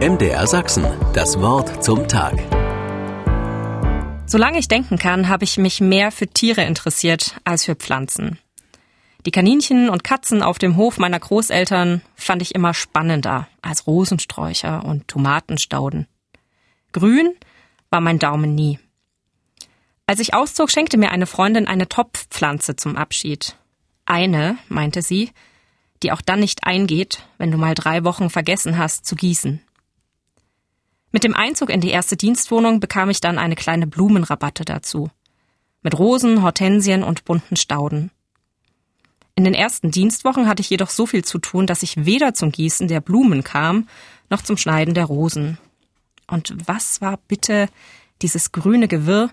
MDR Sachsen, das Wort zum Tag. Solange ich denken kann, habe ich mich mehr für Tiere interessiert als für Pflanzen. Die Kaninchen und Katzen auf dem Hof meiner Großeltern fand ich immer spannender als Rosensträucher und Tomatenstauden. Grün war mein Daumen nie. Als ich auszog, schenkte mir eine Freundin eine Topfpflanze zum Abschied. Eine, meinte sie, die auch dann nicht eingeht, wenn du mal drei Wochen vergessen hast zu gießen. Mit dem Einzug in die erste Dienstwohnung bekam ich dann eine kleine Blumenrabatte dazu. Mit Rosen, Hortensien und bunten Stauden. In den ersten Dienstwochen hatte ich jedoch so viel zu tun, dass ich weder zum Gießen der Blumen kam, noch zum Schneiden der Rosen. Und was war bitte dieses grüne Gewirr,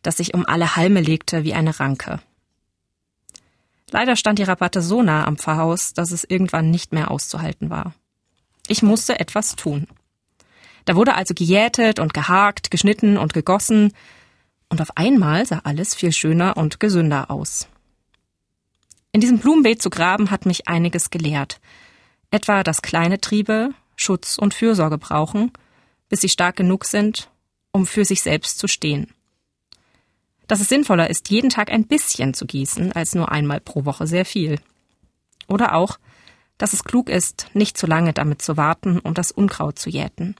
das sich um alle Halme legte wie eine Ranke? Leider stand die Rabatte so nah am Pfarrhaus, dass es irgendwann nicht mehr auszuhalten war. Ich musste etwas tun. Da wurde also gejätet und gehakt, geschnitten und gegossen, und auf einmal sah alles viel schöner und gesünder aus. In diesem Blumenbeet zu graben hat mich einiges gelehrt. Etwa, dass kleine Triebe Schutz und Fürsorge brauchen, bis sie stark genug sind, um für sich selbst zu stehen dass es sinnvoller ist, jeden Tag ein bisschen zu gießen, als nur einmal pro Woche sehr viel. Oder auch, dass es klug ist, nicht zu lange damit zu warten, um das Unkraut zu jäten.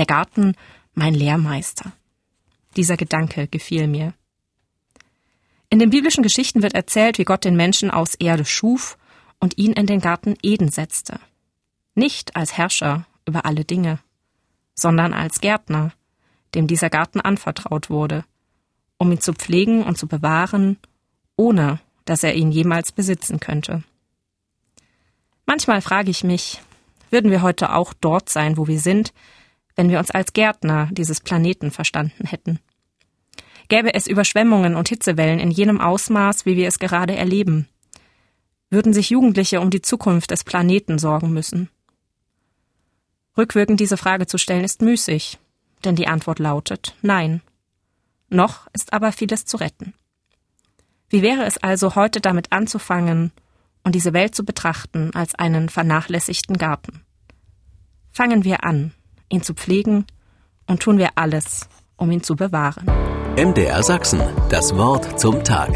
Der Garten, mein Lehrmeister. Dieser Gedanke gefiel mir. In den biblischen Geschichten wird erzählt, wie Gott den Menschen aus Erde schuf und ihn in den Garten Eden setzte. Nicht als Herrscher über alle Dinge, sondern als Gärtner, dem dieser Garten anvertraut wurde um ihn zu pflegen und zu bewahren, ohne dass er ihn jemals besitzen könnte. Manchmal frage ich mich, würden wir heute auch dort sein, wo wir sind, wenn wir uns als Gärtner dieses Planeten verstanden hätten? Gäbe es Überschwemmungen und Hitzewellen in jenem Ausmaß, wie wir es gerade erleben? Würden sich Jugendliche um die Zukunft des Planeten sorgen müssen? Rückwirkend diese Frage zu stellen ist müßig, denn die Antwort lautet Nein. Noch ist aber vieles zu retten. Wie wäre es also, heute damit anzufangen und diese Welt zu betrachten als einen vernachlässigten Garten? Fangen wir an, ihn zu pflegen und tun wir alles, um ihn zu bewahren. MDR Sachsen, das Wort zum Tag.